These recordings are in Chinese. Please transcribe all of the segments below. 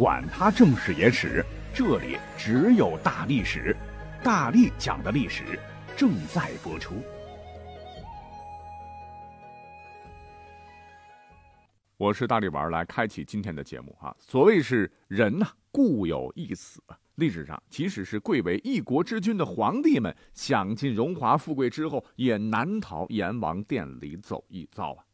管他正史野史，这里只有大历史，大力讲的历史正在播出。我是大力丸，来开启今天的节目啊。所谓是人呐，固有一死。历史上，即使是贵为一国之君的皇帝们，享尽荣华富贵之后，也难逃阎王殿里走一遭啊。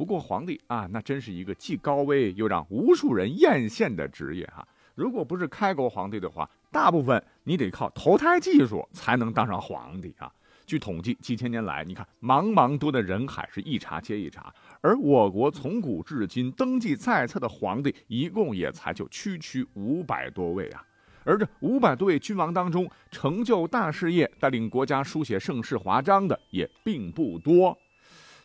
不过皇帝啊，那真是一个既高危又让无数人艳羡的职业哈。如果不是开国皇帝的话，大部分你得靠投胎技术才能当上皇帝啊。据统计，几千年来，你看茫茫多的人海是一茬接一茬，而我国从古至今登记在册的皇帝一共也才就区区五百多位啊。而这五百多位君王当中，成就大事业、带领国家书写盛世华章的也并不多。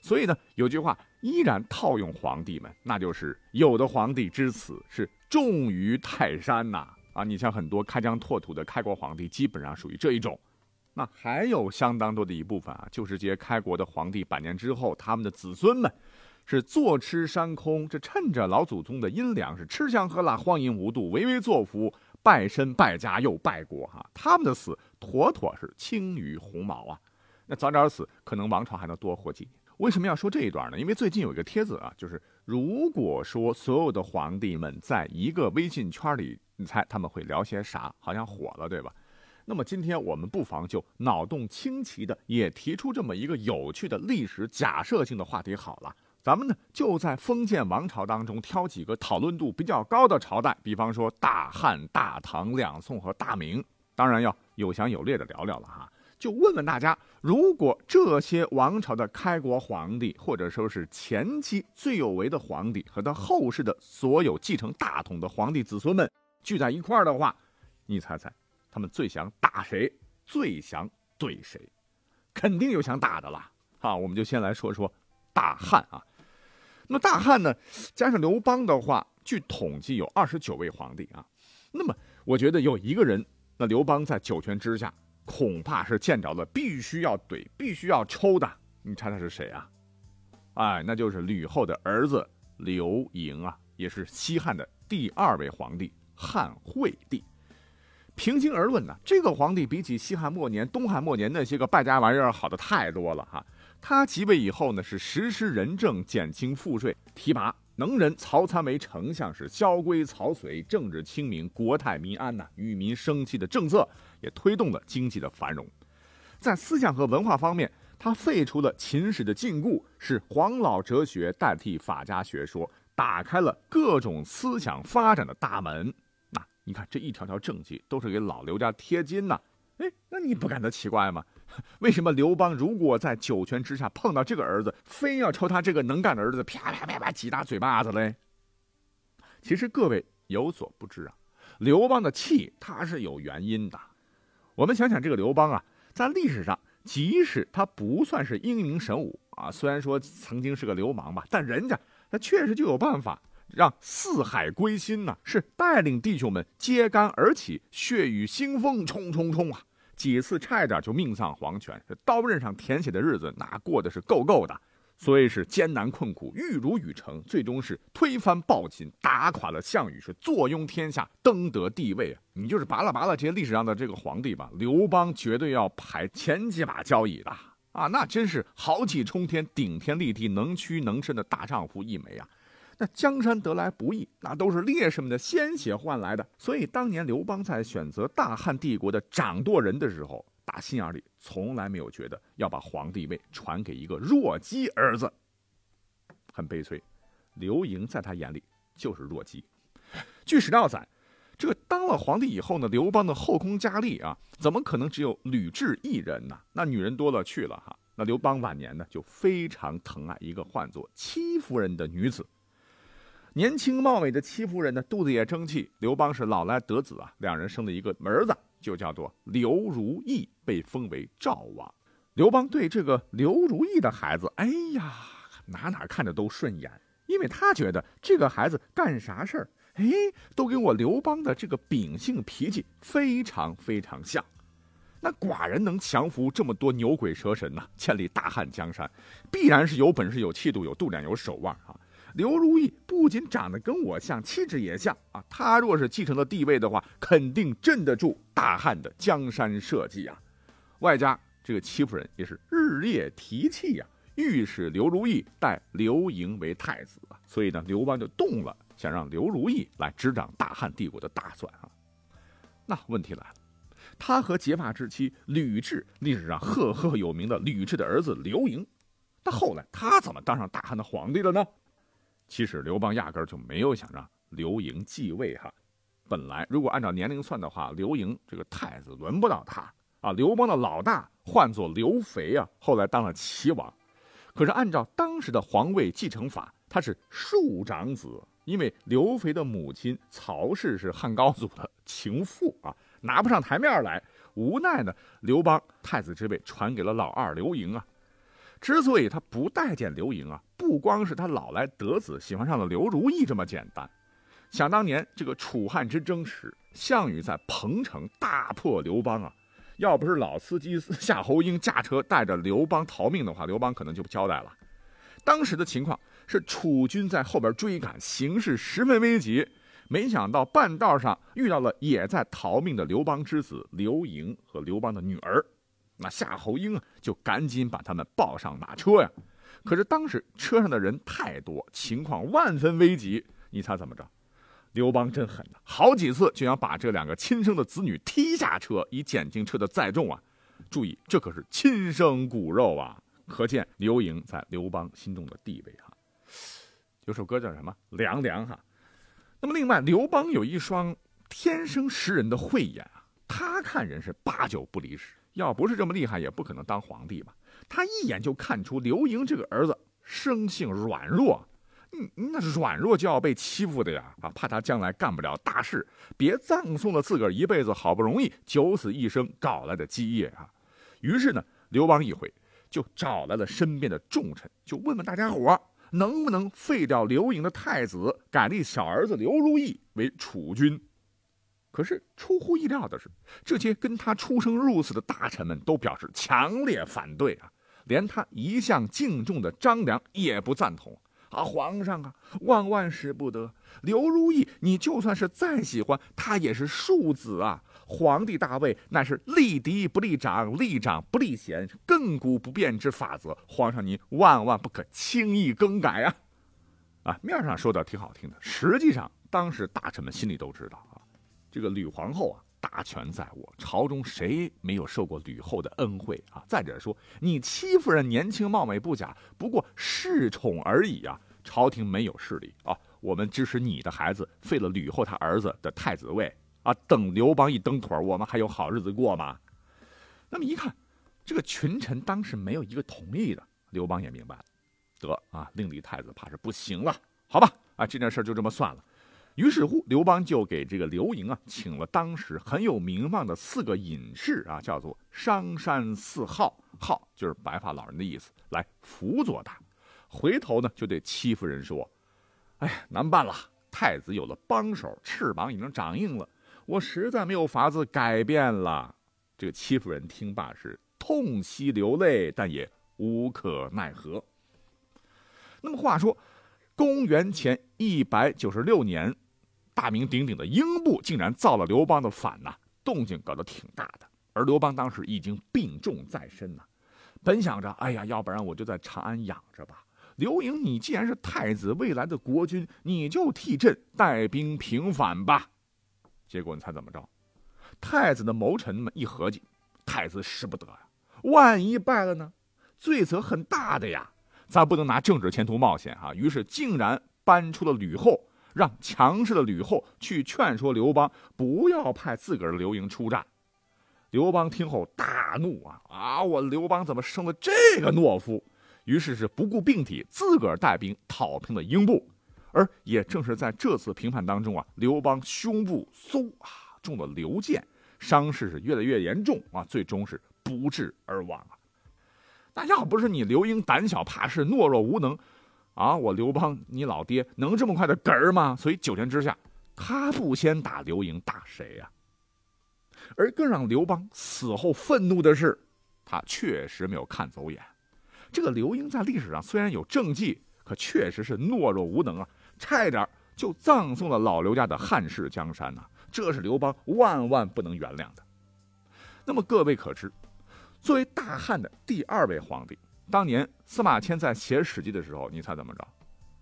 所以呢，有句话依然套用皇帝们，那就是有的皇帝之死是重于泰山呐啊！你像很多开疆拓土的开国皇帝，基本上属于这一种。那还有相当多的一部分啊，就是这些开国的皇帝百年之后，他们的子孙们是坐吃山空，这趁着老祖宗的阴凉是吃香喝辣、荒淫无度、唯唯作福、败身败家又败国哈。他们的死妥妥是轻于鸿毛啊！那早点死，可能王朝还能多活几年。为什么要说这一段呢？因为最近有一个帖子啊，就是如果说所有的皇帝们在一个微信圈里，你猜他们会聊些啥？好像火了，对吧？那么今天我们不妨就脑洞清奇的，也提出这么一个有趣的历史假设性的话题好了。咱们呢就在封建王朝当中挑几个讨论度比较高的朝代，比方说大汉、大唐、两宋和大明，当然要有详有略的聊聊了哈。就问问大家，如果这些王朝的开国皇帝，或者说是前期最有为的皇帝和他后世的所有继承大统的皇帝子孙们聚在一块儿的话，你猜猜，他们最想打谁？最想怼谁？肯定有想打的了。好，我们就先来说说大汉啊。那么大汉呢，加上刘邦的话，据统计有二十九位皇帝啊。那么我觉得有一个人，那刘邦在九泉之下。恐怕是见着了必须要怼、必须要抽的。你猜猜是谁啊？哎，那就是吕后的儿子刘盈啊，也是西汉的第二位皇帝汉惠帝。平心而论呢，这个皇帝比起西汉末年、东汉末年那些个败家玩意儿好的太多了哈。他即位以后呢，是实施仁政、减轻赋税、提拔能人曹参为丞相，是萧规曹随、政治清明、国泰民安呐，与民生气的政策。也推动了经济的繁荣，在思想和文化方面，他废除了秦始的禁锢，是黄老哲学代替法家学说，打开了各种思想发展的大门。那你看这一条条政绩都是给老刘家贴金呐。哎，那你不感到奇怪吗？为什么刘邦如果在九泉之下碰到这个儿子，非要抽他这个能干的儿子啪啪啪啪几大嘴巴子嘞？其实各位有所不知啊，刘邦的气他是有原因的。我们想想这个刘邦啊，在历史上，即使他不算是英明神武啊，虽然说曾经是个流氓吧，但人家他确实就有办法让四海归心呐，是带领弟兄们揭竿而起，血雨腥风，冲冲冲啊！几次差一点就命丧黄泉，刀刃上舔血的日子，那过的是够够的。所以是艰难困苦，玉汝于成，最终是推翻暴秦，打垮了项羽，是坐拥天下，登得帝位啊！你就是拔了拔了这些历史上的这个皇帝吧，刘邦绝对要排前几把交椅的啊！那真是豪气冲天、顶天立地、能屈能伸的大丈夫一枚啊！那江山得来不易，那都是烈士们的鲜血换来的。所以当年刘邦在选择大汉帝国的掌舵人的时候。打心眼里从来没有觉得要把皇帝位传给一个弱鸡儿子，很悲催。刘盈在他眼里就是弱鸡。据史料载，这个当了皇帝以后呢，刘邦的后宫佳丽啊，怎么可能只有吕雉一人呢？那女人多了去了哈。那刘邦晚年呢，就非常疼爱一个唤作戚夫人的女子。年轻貌美的戚夫人呢，肚子也争气。刘邦是老来得子啊，两人生了一个儿子。就叫做刘如意，被封为赵王。刘邦对这个刘如意的孩子，哎呀，哪哪看着都顺眼，因为他觉得这个孩子干啥事儿，哎，都跟我刘邦的这个秉性脾气非常非常像。那寡人能降服这么多牛鬼蛇神呐，建立大汉江山，必然是有本事、有气度、有度量、有手腕啊。刘如意不仅长得跟我像，气质也像啊。他若是继承了帝位的话，肯定镇得住大汉的江山社稷啊。外加这个戚夫人也是日夜提气呀，欲使刘如意代刘盈为太子啊。所以呢，刘邦就动了想让刘如意来执掌大汉帝国的大算啊。那问题来了，他和结发之妻吕雉，历史上赫赫有名的吕雉的儿子刘盈，那后来他怎么当上大汉的皇帝了呢？其实刘邦压根儿就没有想让刘盈继位哈。本来如果按照年龄算的话，刘盈这个太子轮不到他啊。刘邦的老大唤作刘肥啊，后来当了齐王。可是按照当时的皇位继承法，他是庶长子，因为刘肥的母亲曹氏是汉高祖的情妇啊，拿不上台面来。无奈呢，刘邦太子之位传给了老二刘盈啊。之所以他不待见刘盈啊，不光是他老来得子喜欢上了刘如意这么简单。想当年这个楚汉之争时，项羽在彭城大破刘邦啊，要不是老司机夏侯婴驾车带着刘邦逃命的话，刘邦可能就不交代了。当时的情况是楚军在后边追赶，形势十分危急。没想到半道上遇到了也在逃命的刘邦之子刘盈和刘邦的女儿。那夏侯婴啊，就赶紧把他们抱上马车呀。可是当时车上的人太多，情况万分危急。你猜怎么着？刘邦真狠呐，好几次就想把这两个亲生的子女踢下车，以减轻车的载重啊。注意，这可是亲生骨肉啊！可见刘盈在刘邦心中的地位哈。有首歌叫什么？凉凉哈。那么另外，刘邦有一双天生识人的慧眼啊，他看人是八九不离十。要不是这么厉害，也不可能当皇帝吧？他一眼就看出刘盈这个儿子生性软弱，嗯，那软弱就要被欺负的呀！啊，怕他将来干不了大事，别葬送了自个儿一辈子好不容易九死一生搞来的基业啊！于是呢，刘邦一回就找来了身边的重臣，就问问大家伙能不能废掉刘盈的太子，改立小儿子刘如意为储君。可是出乎意料的是，这些跟他出生入死的大臣们都表示强烈反对啊！连他一向敬重的张良也不赞同啊！皇上啊，万万使不得！刘如意，你就算是再喜欢他，也是庶子啊！皇帝大位乃是立嫡不立长，立长不立贤，亘古不变之法则。皇上您万万不可轻易更改啊！啊，面上说的挺好听的，实际上当时大臣们心里都知道。这个吕皇后啊，大权在握，朝中谁没有受过吕后的恩惠啊？再者说，你戚夫人年轻貌美不假，不过恃宠而已啊！朝廷没有势力啊，我们支持你的孩子废了吕后他儿子的太子位啊！等刘邦一蹬腿，我们还有好日子过吗？那么一看，这个群臣当时没有一个同意的，刘邦也明白了，得啊，另立太子怕是不行了，好吧？啊，这件事就这么算了。于是乎，刘邦就给这个刘盈啊，请了当时很有名望的四个隐士啊，叫做商山四号，号就是白发老人的意思，来辅佐他。回头呢，就对戚夫人说：“哎呀，难办了，太子有了帮手，翅膀已经长硬了，我实在没有法子改变了。”这个戚夫人听罢是痛惜流泪，但也无可奈何。那么话说，公元前一百九十六年。大名鼎鼎的英布竟然造了刘邦的反呐，动静搞得挺大的。而刘邦当时已经病重在身呐，本想着，哎呀，要不然我就在长安养着吧。刘盈，你既然是太子，未来的国君，你就替朕带兵平反吧。结果你猜怎么着？太子的谋臣们一合计，太子使不得呀，万一败了呢，罪责很大的呀，咱不能拿政治前途冒险啊。于是竟然搬出了吕后。让强势的吕后去劝说刘邦不要派自个儿的刘盈出战。刘邦听后大怒啊啊！我刘邦怎么生了这个懦夫？于是是不顾病体，自个儿带兵讨平了英布。而也正是在这次平叛当中啊，刘邦胸部嗖啊中了刘箭，伤势是越来越严重啊，最终是不治而亡啊。那要不是你刘盈胆小怕事、懦弱无能。啊！我刘邦，你老爹能这么快的嗝儿吗？所以九泉之下，他不先打刘盈，打谁呀？而更让刘邦死后愤怒的是，他确实没有看走眼。这个刘盈在历史上虽然有政绩，可确实是懦弱无能啊，差一点就葬送了老刘家的汉室江山呐，这是刘邦万万不能原谅的。那么各位可知，作为大汉的第二位皇帝，当年司马迁在写《史记》的时候，你猜怎么着？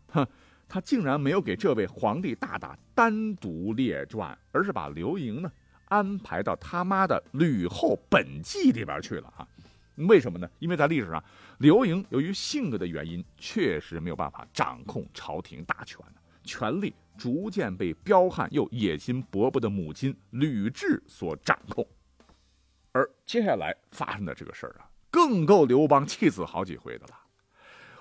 哼，他竟然没有给这位皇帝大大单独列传，而是把刘盈呢安排到他妈的《吕后本纪》里边去了啊？为什么呢？因为在历史上，刘盈由于性格的原因，确实没有办法掌控朝廷大权，权力逐渐被彪悍又野心勃勃的母亲吕雉所掌控。而接下来发生的这个事儿啊，更够刘邦气死好几回的了。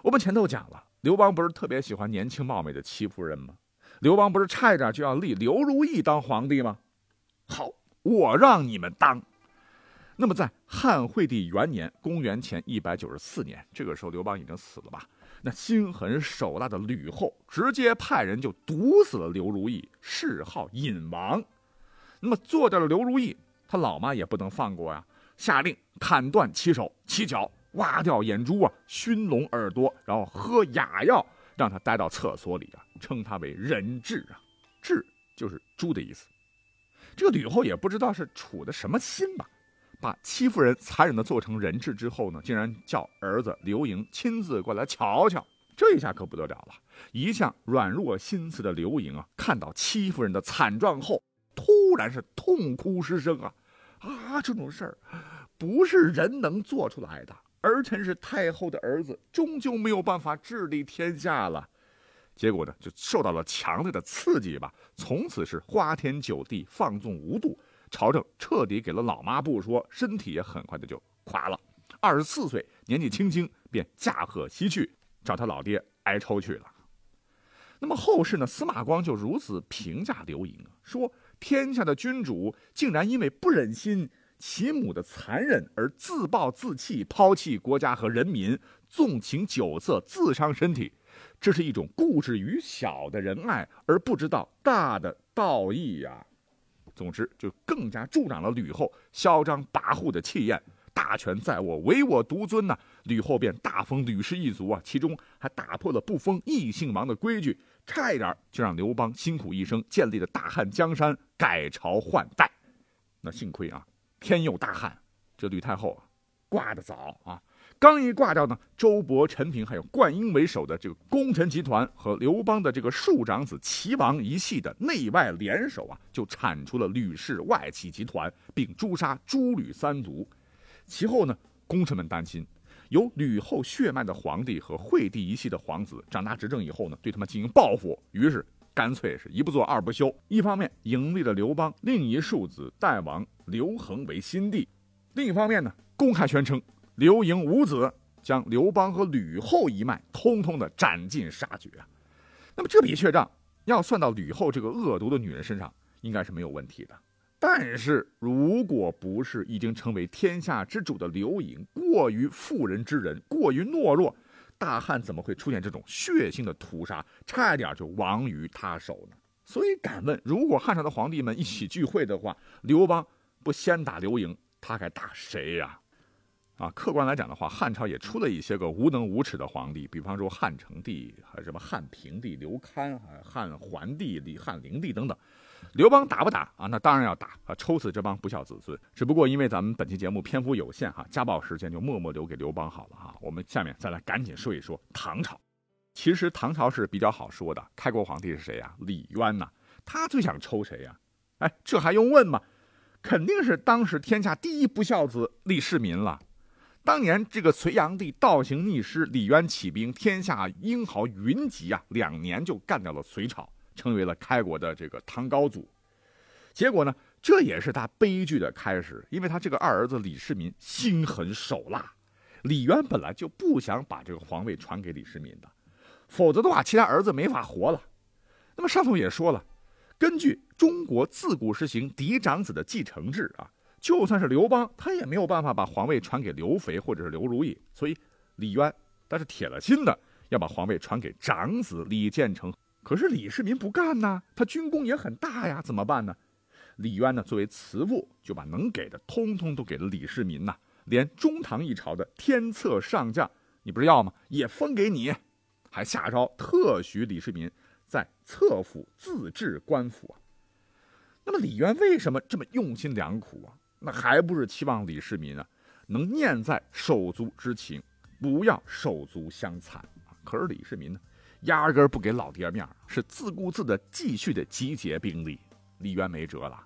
我们前头讲了，刘邦不是特别喜欢年轻貌美的戚夫人吗？刘邦不是差一点就要立刘如意当皇帝吗？好，我让你们当。那么，在汉惠帝元年（公元前一百九十四年），这个时候刘邦已经死了吧？那心狠手辣的吕后直接派人就毒死了刘如意，谥号隐王。那么，做掉了刘如意。他老妈也不能放过呀，下令砍断其手、其脚，挖掉眼珠啊，熏聋耳朵，然后喝哑药，让他待到厕所里啊，称他为人质啊，质就是猪的意思。这个吕后也不知道是处的什么心吧，把戚夫人残忍的做成人质之后呢，竟然叫儿子刘盈亲自过来瞧瞧，这一下可不得了了。一向软弱心慈的刘盈啊，看到戚夫人的惨状后，突然是痛哭失声啊。啊，这种事儿不是人能做出来的。儿臣是太后的儿子，终究没有办法治理天下了。结果呢，就受到了强烈的刺激吧。从此是花天酒地，放纵无度。朝政彻底给了老妈不说，身体也很快的就垮了。二十四岁，年纪轻轻便驾鹤西去，找他老爹哀抽去了。那么后世呢？司马光就如此评价刘盈啊，说。天下的君主竟然因为不忍心其母的残忍而自暴自弃，抛弃国家和人民，纵情酒色，自伤身体，这是一种固执于小的仁爱，而不知道大的道义呀。总之，就更加助长了吕后嚣张跋扈的气焰。大权在我，唯我独尊呐！吕后便大封吕氏一族啊，其中还打破了不封异姓王的规矩。差一点就让刘邦辛苦一生建立的大汉江山改朝换代，那幸亏啊，天佑大汉，这吕太后啊，挂的早啊，刚一挂掉呢，周勃、陈平还有灌婴为首的这个功臣集团和刘邦的这个庶长子齐王一系的内外联手啊，就铲除了吕氏外戚集团，并诛杀诸吕三族。其后呢，功臣们担心。有吕后血脉的皇帝和惠帝一系的皇子长大执政以后呢，对他们进行报复，于是干脆是一不做二不休。一方面迎立了刘邦另一庶子代王刘恒为新帝，另一方面呢，公开宣称刘盈无子，将刘邦和吕后一脉通通的斩尽杀绝啊。那么这笔血账要算到吕后这个恶毒的女人身上，应该是没有问题的。但是，如果不是已经成为天下之主的刘盈过于妇人之仁，过于懦弱，大汉怎么会出现这种血腥的屠杀，差一点就亡于他手呢？所以，敢问，如果汉朝的皇帝们一起聚会的话，刘邦不先打刘盈，他该打谁呀？啊，客观来讲的话，汉朝也出了一些个无能无耻的皇帝，比方说汉成帝，还什么汉平帝刘戡，汉桓帝、李汉灵帝等等。刘邦打不打啊？那当然要打啊！抽死这帮不孝子孙。只不过因为咱们本期节目篇幅有限哈，家暴时间就默默留给刘邦好了哈。我们下面再来赶紧说一说唐朝。其实唐朝是比较好说的，开国皇帝是谁呀？李渊呐。他最想抽谁呀？哎，这还用问吗？肯定是当时天下第一不孝子李世民了。当年这个隋炀帝倒行逆施，李渊起兵，天下英豪云集啊，两年就干掉了隋朝。成为了开国的这个唐高祖，结果呢，这也是他悲剧的开始，因为他这个二儿子李世民心狠手辣，李渊本来就不想把这个皇位传给李世民的，否则的话，其他儿子没法活了。那么上头也说了，根据中国自古实行嫡长子的继承制啊，就算是刘邦，他也没有办法把皇位传给刘肥或者是刘如意，所以李渊他是铁了心的要把皇位传给长子李建成。可是李世民不干呐，他军功也很大呀，怎么办呢？李渊呢，作为慈父，就把能给的通通都给了李世民呐，连中唐一朝的天策上将，你不是要吗？也封给你。还下诏特许李世民在侧府自治官府啊。那么李渊为什么这么用心良苦啊？那还不是期望李世民啊能念在手足之情，不要手足相残可是李世民呢，压根儿不给老爹面是自顾自的继续的集结兵力。李渊没辙了，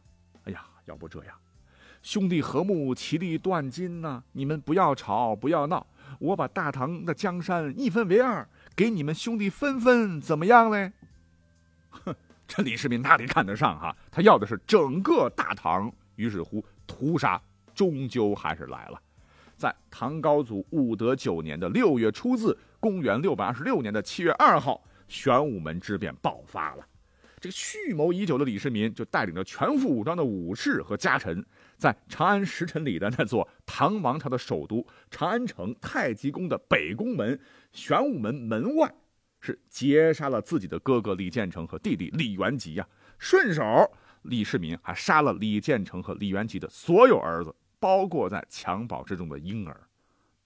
哎呀，要不这样。兄弟和睦，其利断金呐！你们不要吵，不要闹，我把大唐的江山一分为二，给你们兄弟分分，怎么样嘞？哼，这李世民哪里看得上哈？他要的是整个大唐。于是乎，屠杀终究还是来了。在唐高祖武德九年的六月初四，公元六百二十六年的七月二号，玄武门之变爆发了。这个蓄谋已久的李世民就带领着全副武装的武士和家臣。在长安石城里的那座唐王朝的首都长安城太极宫的北宫门玄武门门外，是截杀了自己的哥哥李建成和弟弟李元吉呀。顺手，李世民还杀了李建成和李元吉的所有儿子，包括在襁褓之中的婴儿。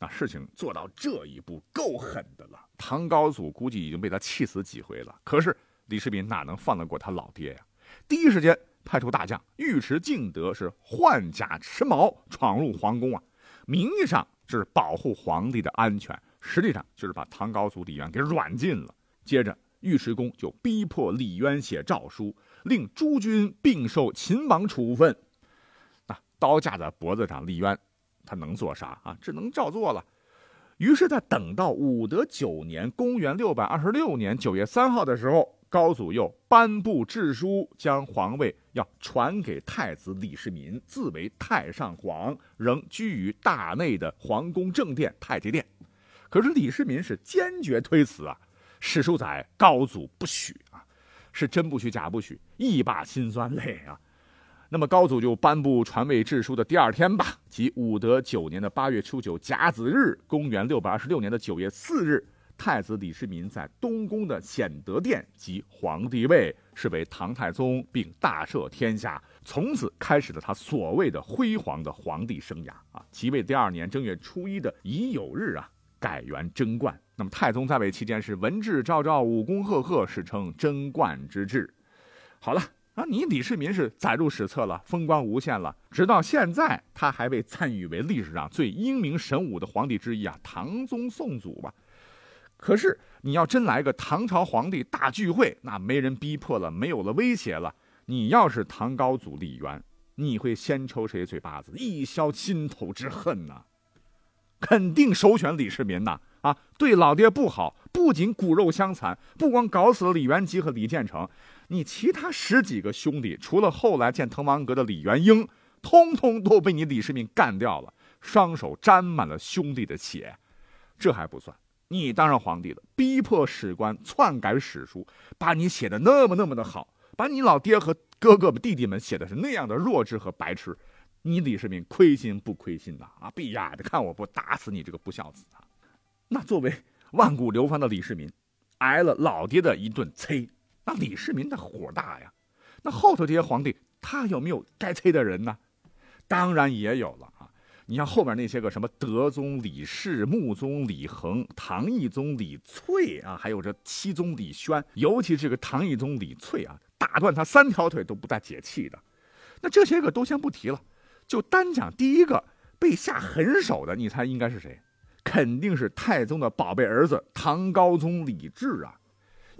那事情做到这一步，够狠的了。唐高祖估计已经被他气死几回了。可是李世民哪能放得过他老爹呀？第一时间。派出大将尉迟敬德是换甲持矛闯入皇宫啊，名义上是保护皇帝的安全，实际上就是把唐高祖李渊给软禁了。接着，尉迟恭就逼迫李渊写诏书，令诸军并受秦王处分。那刀架在脖子上，李渊他能做啥啊？只能照做了。于是，在等到武德九年（公元六百二十六年）九月三号的时候。高祖又颁布制书，将皇位要传给太子李世民，自为太上皇，仍居于大内的皇宫正殿太极殿。可是李世民是坚决推辞啊！史书载高祖不许啊，是真不许假不许，一把辛酸泪啊。那么高祖就颁布传位制书的第二天吧，即武德九年的八月初九甲子日，公元六百二十六年的九月四日。太子李世民在东宫的显德殿即皇帝位，是为唐太宗，并大赦天下，从此开始了他所谓的辉煌的皇帝生涯啊！即位第二年正月初一的乙酉日啊，改元贞观。那么太宗在位期间是文治昭昭，武功赫赫，史称贞观之治。好了啊，你李世民是载入史册了，风光无限了，直到现在他还被赞誉为历史上最英明神武的皇帝之一啊，唐宗宋祖吧。可是你要真来个唐朝皇帝大聚会，那没人逼迫了，没有了威胁了。你要是唐高祖李渊，你会先抽谁嘴巴子，一消心头之恨呢？肯定首选李世民呐！啊，对老爹不好，不仅骨肉相残，不光搞死了李元吉和李建成，你其他十几个兄弟，除了后来建滕王阁的李元英，通通都被你李世民干掉了，双手沾满了兄弟的血。这还不算。你当上皇帝了，逼迫史官篡改史书，把你写的那么那么的好，把你老爹和哥哥们弟弟们写的是那样的弱智和白痴，你李世民亏心不亏心呐？啊，闭眼的看我不打死你这个不孝子啊！那作为万古流芳的李世民，挨了老爹的一顿催，那李世民的火大呀。那后头这些皇帝，他有没有该催的人呢？当然也有了啊。你像后面那些个什么德宗李氏、穆宗李恒、唐懿宗李粹啊，还有这七宗李宣，尤其这个唐懿宗李粹啊，打断他三条腿都不带解气的。那这些个都先不提了，就单讲第一个被下狠手的，你猜应该是谁？肯定是太宗的宝贝儿子唐高宗李治啊。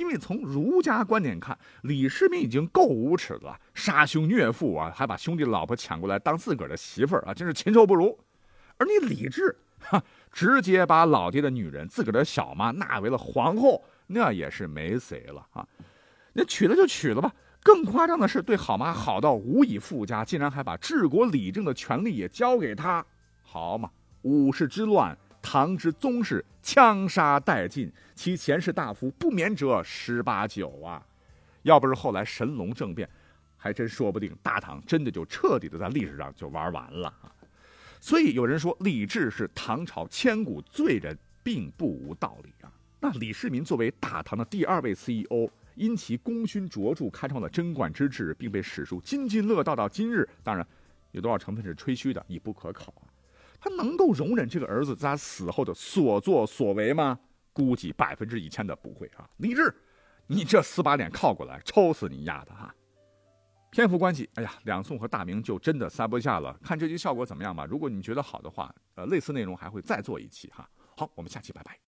因为从儒家观点看，李世民已经够无耻了，杀兄虐父啊，还把兄弟老婆抢过来当自个儿的媳妇儿啊，真是禽兽不如。而你李治，哈，直接把老爹的女人自个儿的小妈纳为了皇后，那也是没谁了啊。那娶了就娶了吧。更夸张的是，对好妈好到无以复加，竟然还把治国理政的权利也交给他，好嘛？五世之乱。唐之宗室枪杀殆尽，其前世大夫不免者十八九啊！要不是后来神龙政变，还真说不定大唐真的就彻底的在历史上就玩完了啊！所以有人说李治是唐朝千古罪人，并不无道理啊。那李世民作为大唐的第二位 CEO，因其功勋卓著，开创了贞观之治，并被史书津津乐道到今日。当然，有多少成分是吹嘘的，已不可考啊。他能够容忍这个儿子在他死后的所作所为吗？估计百分之一千的不会啊。李治，你这死把脸靠过来，抽死你丫的哈！篇幅关系，哎呀，两宋和大明就真的塞不下了。看这期效果怎么样吧。如果你觉得好的话，呃，类似内容还会再做一期哈。好，我们下期拜拜。